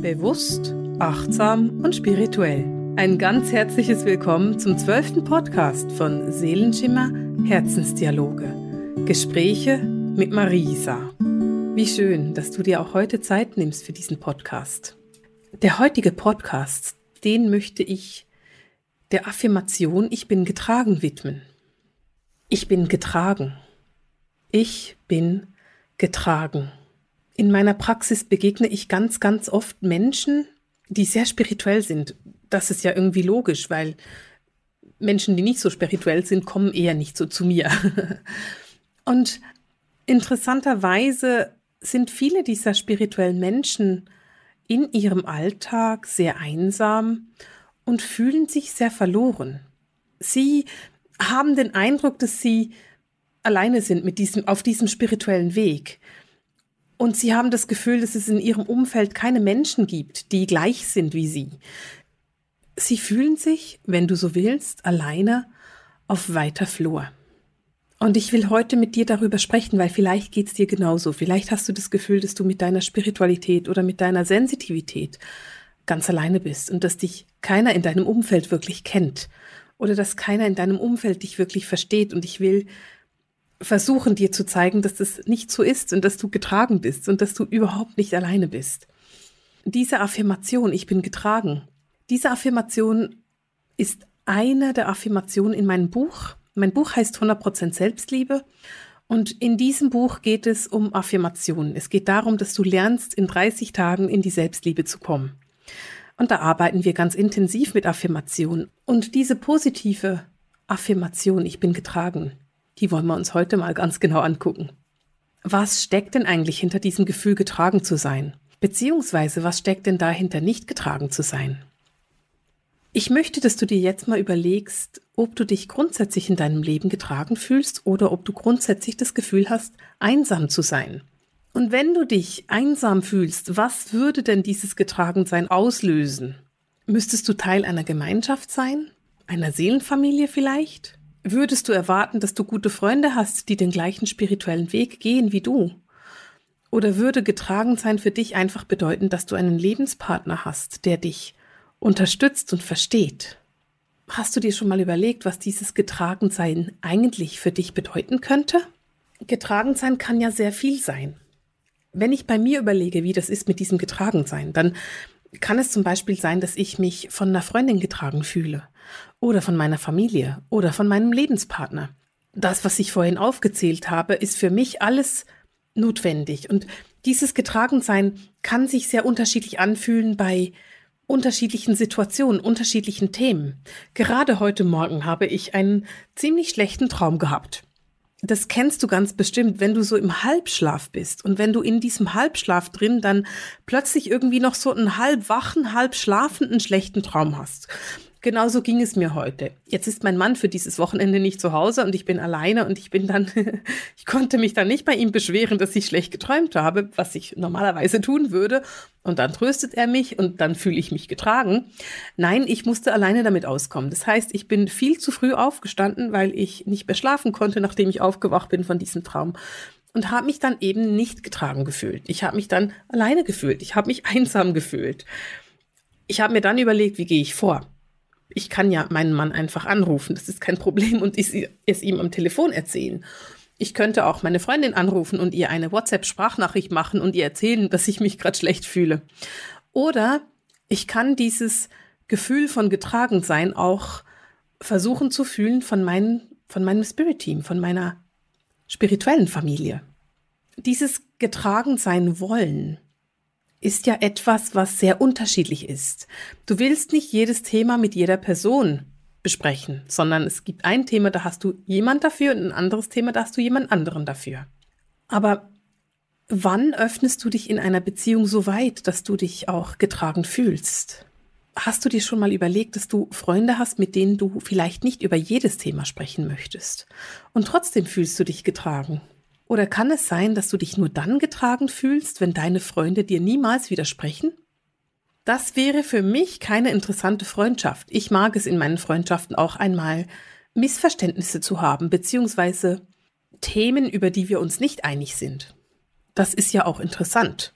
Bewusst, achtsam und spirituell. Ein ganz herzliches Willkommen zum zwölften Podcast von Seelenschimmer Herzensdialoge. Gespräche mit Marisa. Wie schön, dass du dir auch heute Zeit nimmst für diesen Podcast. Der heutige Podcast, den möchte ich der Affirmation Ich bin getragen widmen. Ich bin getragen. Ich bin getragen. In meiner Praxis begegne ich ganz, ganz oft Menschen, die sehr spirituell sind. Das ist ja irgendwie logisch, weil Menschen, die nicht so spirituell sind, kommen eher nicht so zu mir. Und interessanterweise sind viele dieser spirituellen Menschen in ihrem Alltag sehr einsam und fühlen sich sehr verloren. Sie haben den Eindruck, dass sie alleine sind mit diesem, auf diesem spirituellen Weg. Und sie haben das Gefühl, dass es in ihrem Umfeld keine Menschen gibt, die gleich sind wie sie. Sie fühlen sich, wenn du so willst, alleine auf weiter Flur. Und ich will heute mit dir darüber sprechen, weil vielleicht geht es dir genauso. Vielleicht hast du das Gefühl, dass du mit deiner Spiritualität oder mit deiner Sensitivität ganz alleine bist und dass dich keiner in deinem Umfeld wirklich kennt oder dass keiner in deinem Umfeld dich wirklich versteht. Und ich will versuchen dir zu zeigen, dass das nicht so ist und dass du getragen bist und dass du überhaupt nicht alleine bist. Diese Affirmation, ich bin getragen, diese Affirmation ist eine der Affirmationen in meinem Buch. Mein Buch heißt 100% Selbstliebe und in diesem Buch geht es um Affirmationen. Es geht darum, dass du lernst, in 30 Tagen in die Selbstliebe zu kommen. Und da arbeiten wir ganz intensiv mit Affirmationen. Und diese positive Affirmation, ich bin getragen, die wollen wir uns heute mal ganz genau angucken. Was steckt denn eigentlich hinter diesem Gefühl, getragen zu sein? Beziehungsweise, was steckt denn dahinter, nicht getragen zu sein? Ich möchte, dass du dir jetzt mal überlegst, ob du dich grundsätzlich in deinem Leben getragen fühlst oder ob du grundsätzlich das Gefühl hast, einsam zu sein. Und wenn du dich einsam fühlst, was würde denn dieses Getragensein auslösen? Müsstest du Teil einer Gemeinschaft sein? Einer Seelenfamilie vielleicht? Würdest du erwarten, dass du gute Freunde hast, die den gleichen spirituellen Weg gehen wie du? Oder würde getragen sein für dich einfach bedeuten, dass du einen Lebenspartner hast, der dich unterstützt und versteht? Hast du dir schon mal überlegt, was dieses Getragensein eigentlich für dich bedeuten könnte? Getragensein kann ja sehr viel sein. Wenn ich bei mir überlege, wie das ist mit diesem Getragensein, dann kann es zum Beispiel sein, dass ich mich von einer Freundin getragen fühle oder von meiner Familie oder von meinem Lebenspartner. Das, was ich vorhin aufgezählt habe, ist für mich alles notwendig. Und dieses Getragensein kann sich sehr unterschiedlich anfühlen bei unterschiedlichen Situationen, unterschiedlichen Themen. Gerade heute Morgen habe ich einen ziemlich schlechten Traum gehabt das kennst du ganz bestimmt, wenn du so im Halbschlaf bist und wenn du in diesem Halbschlaf drin dann plötzlich irgendwie noch so einen halb wachen, halb schlafenden schlechten Traum hast. Genauso ging es mir heute. Jetzt ist mein Mann für dieses Wochenende nicht zu Hause und ich bin alleine und ich bin dann, ich konnte mich dann nicht bei ihm beschweren, dass ich schlecht geträumt habe, was ich normalerweise tun würde. Und dann tröstet er mich und dann fühle ich mich getragen. Nein, ich musste alleine damit auskommen. Das heißt, ich bin viel zu früh aufgestanden, weil ich nicht mehr schlafen konnte, nachdem ich aufgewacht bin von diesem Traum und habe mich dann eben nicht getragen gefühlt. Ich habe mich dann alleine gefühlt. Ich habe mich einsam gefühlt. Ich habe mir dann überlegt, wie gehe ich vor? Ich kann ja meinen Mann einfach anrufen, das ist kein Problem und ich, es ihm am Telefon erzählen. Ich könnte auch meine Freundin anrufen und ihr eine WhatsApp-Sprachnachricht machen und ihr erzählen, dass ich mich gerade schlecht fühle. Oder ich kann dieses Gefühl von Getragensein auch versuchen zu fühlen von, mein, von meinem Spirit-Team, von meiner spirituellen Familie. Dieses Getragensein wollen, ist ja etwas, was sehr unterschiedlich ist. Du willst nicht jedes Thema mit jeder Person besprechen, sondern es gibt ein Thema, da hast du jemand dafür und ein anderes Thema, da hast du jemand anderen dafür. Aber wann öffnest du dich in einer Beziehung so weit, dass du dich auch getragen fühlst? Hast du dir schon mal überlegt, dass du Freunde hast, mit denen du vielleicht nicht über jedes Thema sprechen möchtest? Und trotzdem fühlst du dich getragen? Oder kann es sein, dass du dich nur dann getragen fühlst, wenn deine Freunde dir niemals widersprechen? Das wäre für mich keine interessante Freundschaft. Ich mag es in meinen Freundschaften auch einmal, Missverständnisse zu haben, beziehungsweise Themen, über die wir uns nicht einig sind. Das ist ja auch interessant.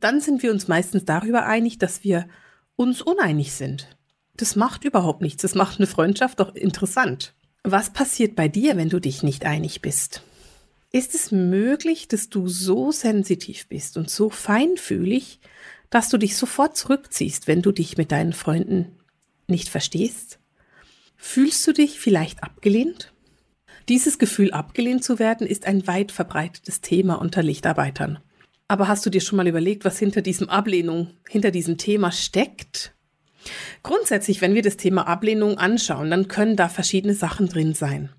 dann sind wir uns meistens darüber einig, dass wir uns uneinig sind. Das macht überhaupt nichts. Das macht eine Freundschaft doch interessant. Was passiert bei dir, wenn du dich nicht einig bist? Ist es möglich, dass du so sensitiv bist und so feinfühlig, dass du dich sofort zurückziehst, wenn du dich mit deinen Freunden nicht verstehst? Fühlst du dich vielleicht abgelehnt? Dieses Gefühl, abgelehnt zu werden, ist ein weit verbreitetes Thema unter Lichtarbeitern. Aber hast du dir schon mal überlegt, was hinter diesem Ablehnung, hinter diesem Thema steckt? Grundsätzlich, wenn wir das Thema Ablehnung anschauen, dann können da verschiedene Sachen drin sein.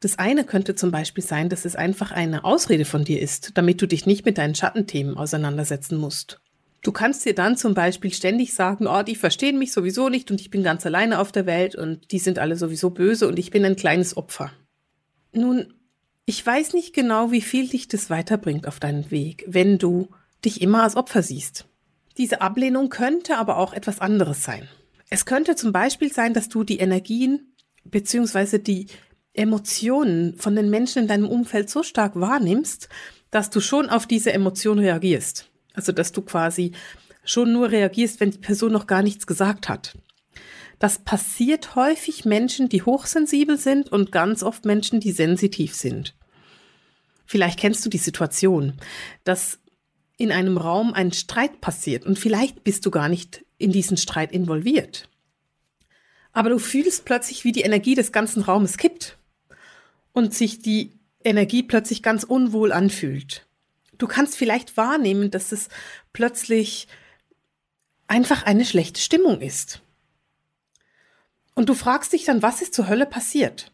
Das eine könnte zum Beispiel sein, dass es einfach eine Ausrede von dir ist, damit du dich nicht mit deinen Schattenthemen auseinandersetzen musst. Du kannst dir dann zum Beispiel ständig sagen, oh, die verstehen mich sowieso nicht und ich bin ganz alleine auf der Welt und die sind alle sowieso böse und ich bin ein kleines Opfer. Nun, ich weiß nicht genau, wie viel dich das weiterbringt auf deinen Weg, wenn du dich immer als Opfer siehst. Diese Ablehnung könnte aber auch etwas anderes sein. Es könnte zum Beispiel sein, dass du die Energien bzw. die Emotionen von den Menschen in deinem Umfeld so stark wahrnimmst, dass du schon auf diese Emotion reagierst. Also dass du quasi schon nur reagierst, wenn die Person noch gar nichts gesagt hat. Das passiert häufig Menschen, die hochsensibel sind und ganz oft Menschen, die sensitiv sind. Vielleicht kennst du die Situation, dass in einem Raum ein Streit passiert und vielleicht bist du gar nicht in diesen Streit involviert. Aber du fühlst plötzlich, wie die Energie des ganzen Raumes kippt und sich die Energie plötzlich ganz unwohl anfühlt. Du kannst vielleicht wahrnehmen, dass es plötzlich einfach eine schlechte Stimmung ist. Und du fragst dich dann, was ist zur Hölle passiert?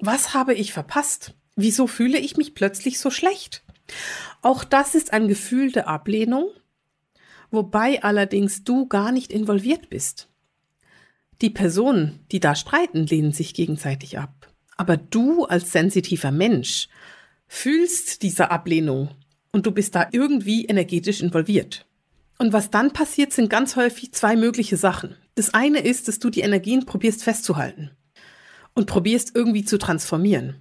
Was habe ich verpasst? Wieso fühle ich mich plötzlich so schlecht? Auch das ist ein Gefühl der Ablehnung, wobei allerdings du gar nicht involviert bist. Die Personen, die da streiten, lehnen sich gegenseitig ab. Aber du als sensitiver Mensch fühlst diese Ablehnung und du bist da irgendwie energetisch involviert. Und was dann passiert, sind ganz häufig zwei mögliche Sachen. Das eine ist, dass du die Energien probierst festzuhalten und probierst irgendwie zu transformieren.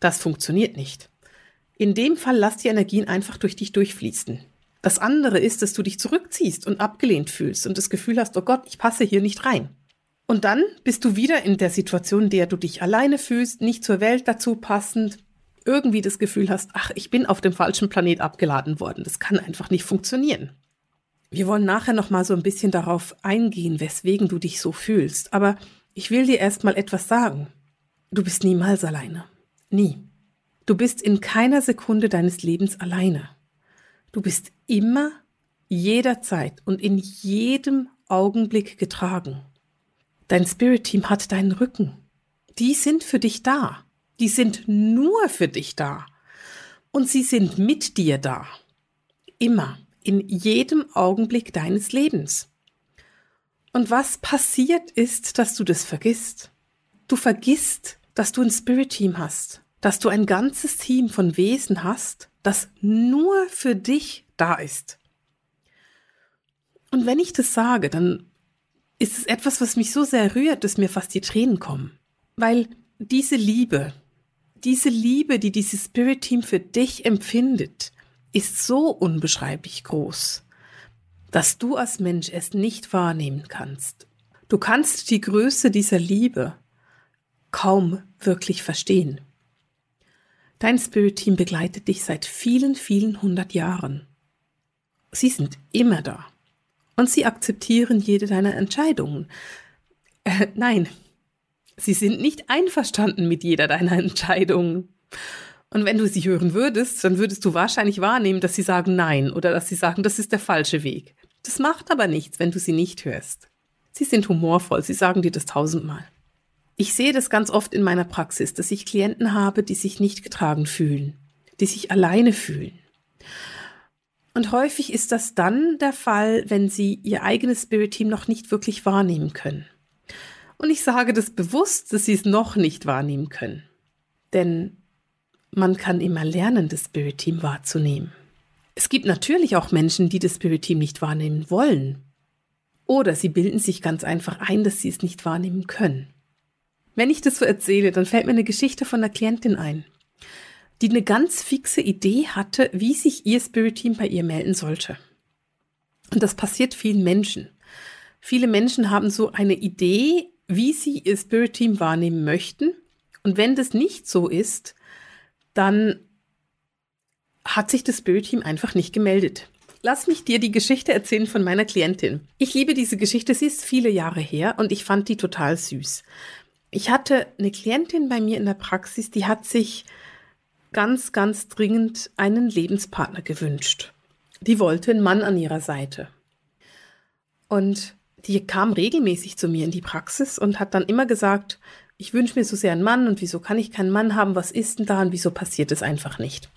Das funktioniert nicht. In dem Fall lass die Energien einfach durch dich durchfließen. Das andere ist, dass du dich zurückziehst und abgelehnt fühlst und das Gefühl hast, oh Gott, ich passe hier nicht rein. Und dann bist du wieder in der Situation, in der du dich alleine fühlst, nicht zur Welt dazu passend, irgendwie das Gefühl hast, ach, ich bin auf dem falschen Planet abgeladen worden. Das kann einfach nicht funktionieren. Wir wollen nachher noch mal so ein bisschen darauf eingehen, weswegen du dich so fühlst, aber ich will dir erst mal etwas sagen. Du bist niemals alleine. Nie. Du bist in keiner Sekunde deines Lebens alleine. Du bist immer, jederzeit und in jedem Augenblick getragen. Dein Spirit-Team hat deinen Rücken. Die sind für dich da. Die sind nur für dich da. Und sie sind mit dir da. Immer, in jedem Augenblick deines Lebens. Und was passiert ist, dass du das vergisst. Du vergisst, dass du ein Spirit-Team hast dass du ein ganzes Team von Wesen hast, das nur für dich da ist. Und wenn ich das sage, dann ist es etwas, was mich so sehr rührt, dass mir fast die Tränen kommen. Weil diese Liebe, diese Liebe, die dieses Spirit Team für dich empfindet, ist so unbeschreiblich groß, dass du als Mensch es nicht wahrnehmen kannst. Du kannst die Größe dieser Liebe kaum wirklich verstehen. Dein Spirit-Team begleitet dich seit vielen, vielen hundert Jahren. Sie sind immer da. Und sie akzeptieren jede deiner Entscheidungen. Äh, nein, sie sind nicht einverstanden mit jeder deiner Entscheidungen. Und wenn du sie hören würdest, dann würdest du wahrscheinlich wahrnehmen, dass sie sagen Nein oder dass sie sagen, das ist der falsche Weg. Das macht aber nichts, wenn du sie nicht hörst. Sie sind humorvoll, sie sagen dir das tausendmal. Ich sehe das ganz oft in meiner Praxis, dass ich Klienten habe, die sich nicht getragen fühlen, die sich alleine fühlen. Und häufig ist das dann der Fall, wenn sie ihr eigenes Spirit-Team noch nicht wirklich wahrnehmen können. Und ich sage das bewusst, dass sie es noch nicht wahrnehmen können. Denn man kann immer lernen, das Spirit-Team wahrzunehmen. Es gibt natürlich auch Menschen, die das Spirit-Team nicht wahrnehmen wollen. Oder sie bilden sich ganz einfach ein, dass sie es nicht wahrnehmen können. Wenn ich das so erzähle, dann fällt mir eine Geschichte von einer Klientin ein, die eine ganz fixe Idee hatte, wie sich ihr Spirit Team bei ihr melden sollte. Und das passiert vielen Menschen. Viele Menschen haben so eine Idee, wie sie ihr Spirit Team wahrnehmen möchten. Und wenn das nicht so ist, dann hat sich das Spirit Team einfach nicht gemeldet. Lass mich dir die Geschichte erzählen von meiner Klientin. Ich liebe diese Geschichte, sie ist viele Jahre her und ich fand die total süß. Ich hatte eine Klientin bei mir in der Praxis, die hat sich ganz, ganz dringend einen Lebenspartner gewünscht. Die wollte einen Mann an ihrer Seite. Und die kam regelmäßig zu mir in die Praxis und hat dann immer gesagt, ich wünsche mir so sehr einen Mann und wieso kann ich keinen Mann haben, was ist denn da und wieso passiert es einfach nicht.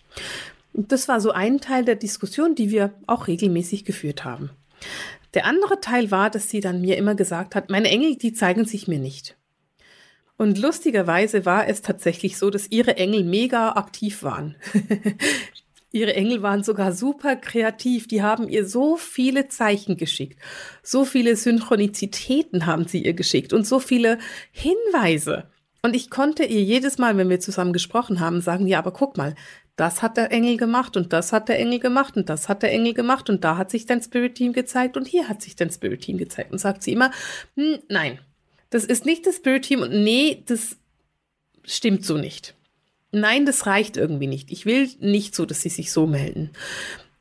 Und das war so ein Teil der Diskussion, die wir auch regelmäßig geführt haben. Der andere Teil war, dass sie dann mir immer gesagt hat, meine Engel, die zeigen sich mir nicht. Und lustigerweise war es tatsächlich so, dass ihre Engel mega aktiv waren. ihre Engel waren sogar super kreativ. Die haben ihr so viele Zeichen geschickt. So viele Synchronizitäten haben sie ihr geschickt und so viele Hinweise. Und ich konnte ihr jedes Mal, wenn wir zusammen gesprochen haben, sagen, ja, aber guck mal, das hat der Engel gemacht und das hat der Engel gemacht und das hat der Engel gemacht und da hat sich dein Spirit Team gezeigt und hier hat sich dein Spirit Team gezeigt. Und sagt sie immer, hm, nein, das ist nicht das Spirit Team und nee, das stimmt so nicht. Nein, das reicht irgendwie nicht. Ich will nicht so, dass sie sich so melden.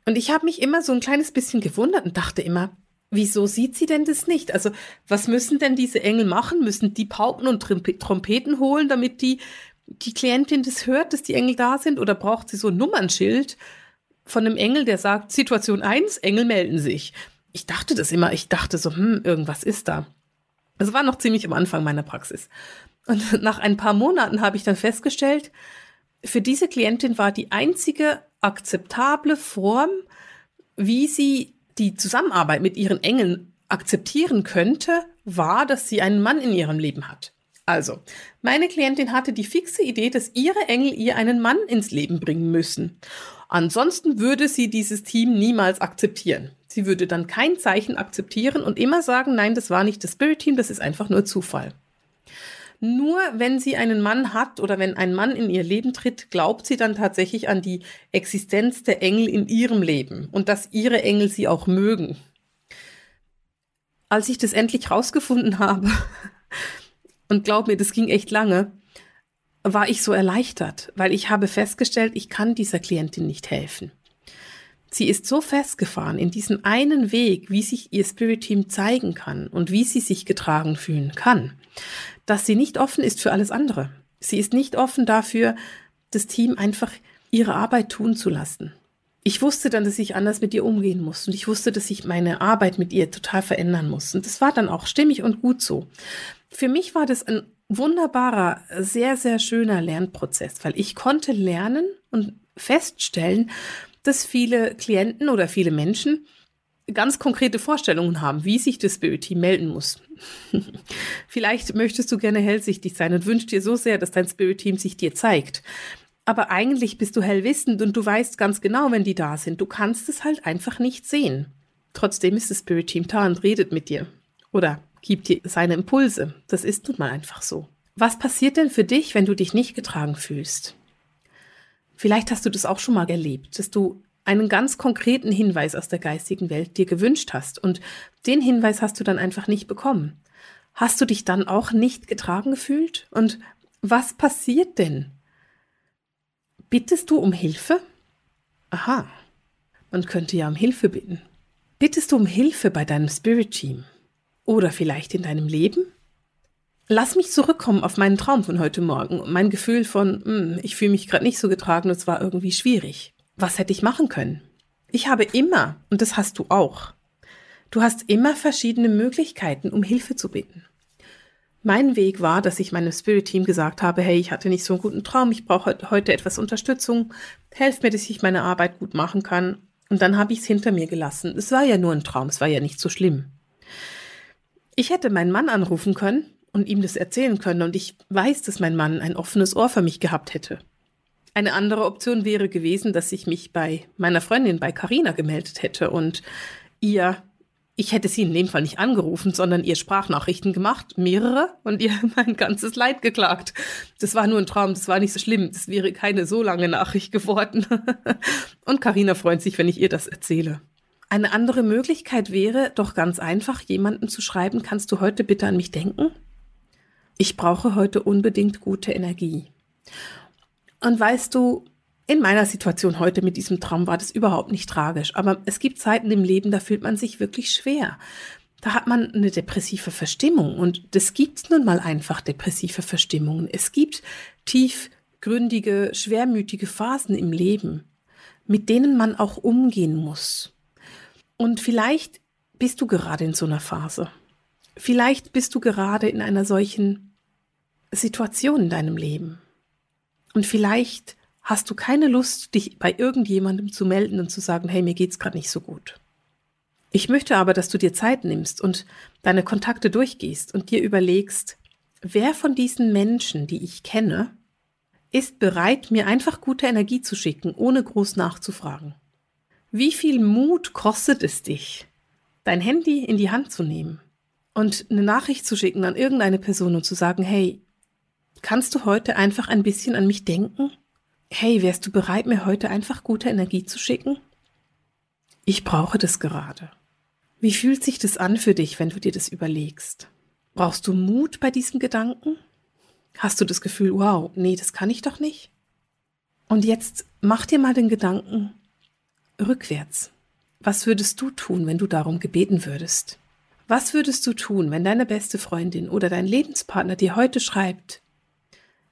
Und ich habe mich immer so ein kleines bisschen gewundert und dachte immer, wieso sieht sie denn das nicht? Also, was müssen denn diese Engel machen? Müssen die Pauken und Trompeten holen, damit die, die Klientin das hört, dass die Engel da sind? Oder braucht sie so ein Nummernschild von einem Engel, der sagt, Situation 1, Engel melden sich? Ich dachte das immer. Ich dachte so, hm, irgendwas ist da. Es war noch ziemlich am Anfang meiner Praxis. Und nach ein paar Monaten habe ich dann festgestellt, für diese Klientin war die einzige akzeptable Form, wie sie die Zusammenarbeit mit ihren Engeln akzeptieren könnte, war, dass sie einen Mann in ihrem Leben hat. Also, meine Klientin hatte die fixe Idee, dass ihre Engel ihr einen Mann ins Leben bringen müssen. Ansonsten würde sie dieses Team niemals akzeptieren. Sie würde dann kein Zeichen akzeptieren und immer sagen, nein, das war nicht das Spirit Team, das ist einfach nur Zufall. Nur wenn sie einen Mann hat oder wenn ein Mann in ihr Leben tritt, glaubt sie dann tatsächlich an die Existenz der Engel in ihrem Leben und dass ihre Engel sie auch mögen. Als ich das endlich rausgefunden habe, und glaub mir, das ging echt lange, war ich so erleichtert, weil ich habe festgestellt, ich kann dieser Klientin nicht helfen. Sie ist so festgefahren in diesem einen Weg, wie sich ihr Spirit Team zeigen kann und wie sie sich getragen fühlen kann, dass sie nicht offen ist für alles andere. Sie ist nicht offen dafür, das Team einfach ihre Arbeit tun zu lassen. Ich wusste dann, dass ich anders mit ihr umgehen muss und ich wusste, dass ich meine Arbeit mit ihr total verändern muss. Und das war dann auch stimmig und gut so. Für mich war das ein wunderbarer, sehr, sehr schöner Lernprozess, weil ich konnte lernen und feststellen, dass viele Klienten oder viele Menschen ganz konkrete Vorstellungen haben, wie sich das Spirit Team melden muss. Vielleicht möchtest du gerne hellsichtig sein und wünschst dir so sehr, dass dein Spirit Team sich dir zeigt. Aber eigentlich bist du hellwissend und du weißt ganz genau, wenn die da sind. Du kannst es halt einfach nicht sehen. Trotzdem ist das Spirit Team da und redet mit dir. Oder gibt dir seine Impulse. Das ist nun mal einfach so. Was passiert denn für dich, wenn du dich nicht getragen fühlst? Vielleicht hast du das auch schon mal erlebt, dass du einen ganz konkreten Hinweis aus der geistigen Welt dir gewünscht hast und den Hinweis hast du dann einfach nicht bekommen. Hast du dich dann auch nicht getragen gefühlt? Und was passiert denn? Bittest du um Hilfe? Aha, man könnte ja um Hilfe bitten. Bittest du um Hilfe bei deinem Spirit Team? Oder vielleicht in deinem Leben? Lass mich zurückkommen auf meinen Traum von heute Morgen und mein Gefühl von, hm, ich fühle mich gerade nicht so getragen, es war irgendwie schwierig. Was hätte ich machen können? Ich habe immer, und das hast du auch, du hast immer verschiedene Möglichkeiten, um Hilfe zu bitten. Mein Weg war, dass ich meinem Spirit Team gesagt habe, hey, ich hatte nicht so einen guten Traum, ich brauche heute etwas Unterstützung, helft mir, dass ich meine Arbeit gut machen kann. Und dann habe ich es hinter mir gelassen. Es war ja nur ein Traum, es war ja nicht so schlimm. Ich hätte meinen Mann anrufen können und ihm das erzählen können. Und ich weiß, dass mein Mann ein offenes Ohr für mich gehabt hätte. Eine andere Option wäre gewesen, dass ich mich bei meiner Freundin, bei Carina gemeldet hätte und ihr, ich hätte sie in dem Fall nicht angerufen, sondern ihr Sprachnachrichten gemacht, mehrere, und ihr mein ganzes Leid geklagt. Das war nur ein Traum, das war nicht so schlimm, das wäre keine so lange Nachricht geworden. und Carina freut sich, wenn ich ihr das erzähle. Eine andere Möglichkeit wäre doch ganz einfach, jemandem zu schreiben, kannst du heute bitte an mich denken? Ich brauche heute unbedingt gute Energie. Und weißt du, in meiner Situation heute mit diesem Traum war das überhaupt nicht tragisch, aber es gibt Zeiten im Leben, da fühlt man sich wirklich schwer. Da hat man eine depressive Verstimmung und das gibt nun mal einfach depressive Verstimmungen. Es gibt tiefgründige, schwermütige Phasen im Leben, mit denen man auch umgehen muss. Und vielleicht bist du gerade in so einer Phase. Vielleicht bist du gerade in einer solchen Situation in deinem Leben. Und vielleicht hast du keine Lust, dich bei irgendjemandem zu melden und zu sagen, hey, mir geht's gerade nicht so gut. Ich möchte aber, dass du dir Zeit nimmst und deine Kontakte durchgehst und dir überlegst, wer von diesen Menschen, die ich kenne, ist bereit, mir einfach gute Energie zu schicken, ohne groß nachzufragen. Wie viel Mut kostet es dich, dein Handy in die Hand zu nehmen und eine Nachricht zu schicken an irgendeine Person und zu sagen, hey, kannst du heute einfach ein bisschen an mich denken? Hey, wärst du bereit, mir heute einfach gute Energie zu schicken? Ich brauche das gerade. Wie fühlt sich das an für dich, wenn du dir das überlegst? Brauchst du Mut bei diesem Gedanken? Hast du das Gefühl, wow, nee, das kann ich doch nicht? Und jetzt mach dir mal den Gedanken, rückwärts. Was würdest du tun, wenn du darum gebeten würdest? Was würdest du tun, wenn deine beste Freundin oder dein Lebenspartner dir heute schreibt,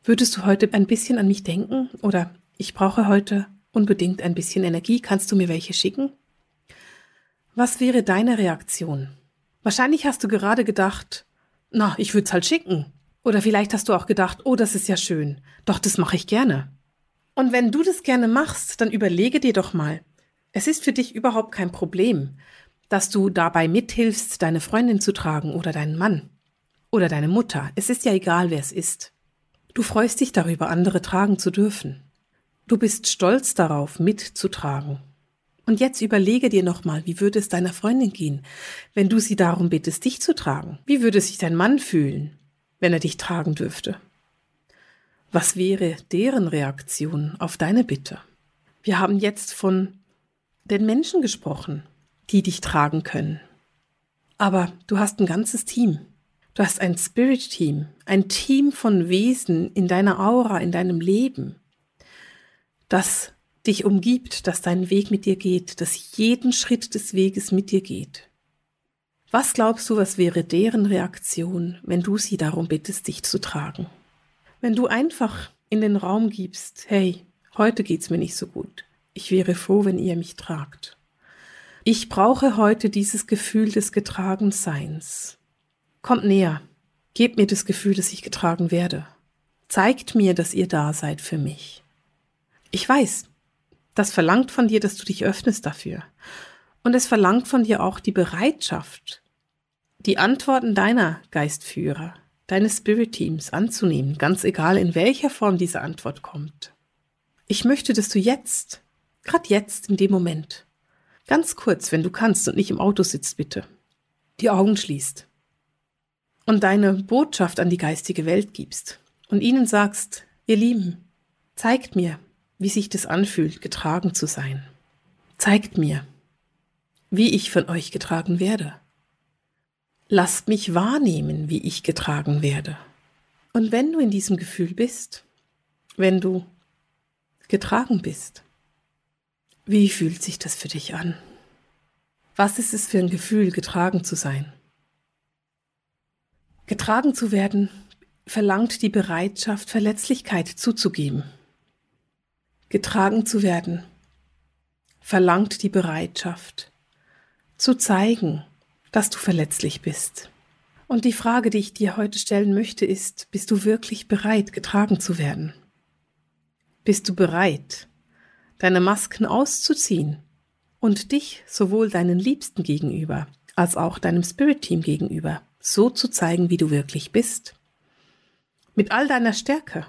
würdest du heute ein bisschen an mich denken oder ich brauche heute unbedingt ein bisschen Energie, kannst du mir welche schicken? Was wäre deine Reaktion? Wahrscheinlich hast du gerade gedacht, na, ich würde es halt schicken. Oder vielleicht hast du auch gedacht, oh, das ist ja schön. Doch, das mache ich gerne. Und wenn du das gerne machst, dann überlege dir doch mal, es ist für dich überhaupt kein Problem, dass du dabei mithilfst, deine Freundin zu tragen oder deinen Mann oder deine Mutter. Es ist ja egal, wer es ist. Du freust dich darüber, andere tragen zu dürfen. Du bist stolz darauf, mitzutragen. Und jetzt überlege dir nochmal, wie würde es deiner Freundin gehen, wenn du sie darum bittest, dich zu tragen? Wie würde sich dein Mann fühlen, wenn er dich tragen dürfte? Was wäre deren Reaktion auf deine Bitte? Wir haben jetzt von den Menschen gesprochen, die dich tragen können. Aber du hast ein ganzes Team. Du hast ein Spirit-Team, ein Team von Wesen in deiner Aura, in deinem Leben, das dich umgibt, das deinen Weg mit dir geht, das jeden Schritt des Weges mit dir geht. Was glaubst du, was wäre deren Reaktion, wenn du sie darum bittest, dich zu tragen? Wenn du einfach in den Raum gibst, hey, heute geht's mir nicht so gut. Ich wäre froh, wenn ihr mich tragt. Ich brauche heute dieses Gefühl des Getragenseins. Kommt näher. Gebt mir das Gefühl, dass ich getragen werde. Zeigt mir, dass ihr da seid für mich. Ich weiß, das verlangt von dir, dass du dich öffnest dafür. Und es verlangt von dir auch die Bereitschaft, die Antworten deiner Geistführer, deines Spirit Teams anzunehmen, ganz egal in welcher Form diese Antwort kommt. Ich möchte, dass du jetzt Gerade jetzt, in dem Moment. Ganz kurz, wenn du kannst und nicht im Auto sitzt, bitte. Die Augen schließt. Und deine Botschaft an die geistige Welt gibst. Und ihnen sagst, ihr Lieben, zeigt mir, wie sich das anfühlt, getragen zu sein. Zeigt mir, wie ich von euch getragen werde. Lasst mich wahrnehmen, wie ich getragen werde. Und wenn du in diesem Gefühl bist, wenn du getragen bist, wie fühlt sich das für dich an? Was ist es für ein Gefühl, getragen zu sein? Getragen zu werden verlangt die Bereitschaft, Verletzlichkeit zuzugeben. Getragen zu werden verlangt die Bereitschaft, zu zeigen, dass du verletzlich bist. Und die Frage, die ich dir heute stellen möchte, ist, bist du wirklich bereit, getragen zu werden? Bist du bereit, deine Masken auszuziehen und dich sowohl deinen Liebsten gegenüber als auch deinem Spirit-Team gegenüber so zu zeigen, wie du wirklich bist. Mit all deiner Stärke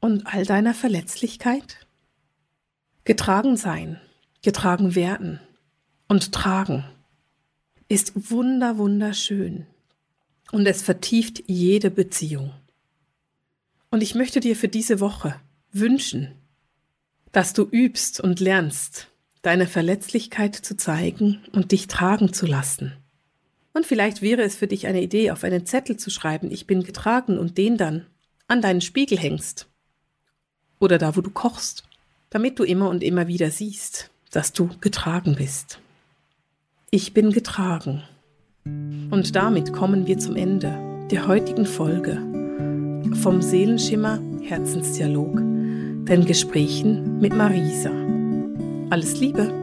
und all deiner Verletzlichkeit. Getragen sein, getragen werden und tragen ist wunder, wunderschön und es vertieft jede Beziehung. Und ich möchte dir für diese Woche wünschen, dass du übst und lernst, deine Verletzlichkeit zu zeigen und dich tragen zu lassen. Und vielleicht wäre es für dich eine Idee, auf einen Zettel zu schreiben, ich bin getragen und den dann an deinen Spiegel hängst. Oder da, wo du kochst, damit du immer und immer wieder siehst, dass du getragen bist. Ich bin getragen. Und damit kommen wir zum Ende der heutigen Folge vom Seelenschimmer Herzensdialog, den Gesprächen mit Marisa. Alles Liebe!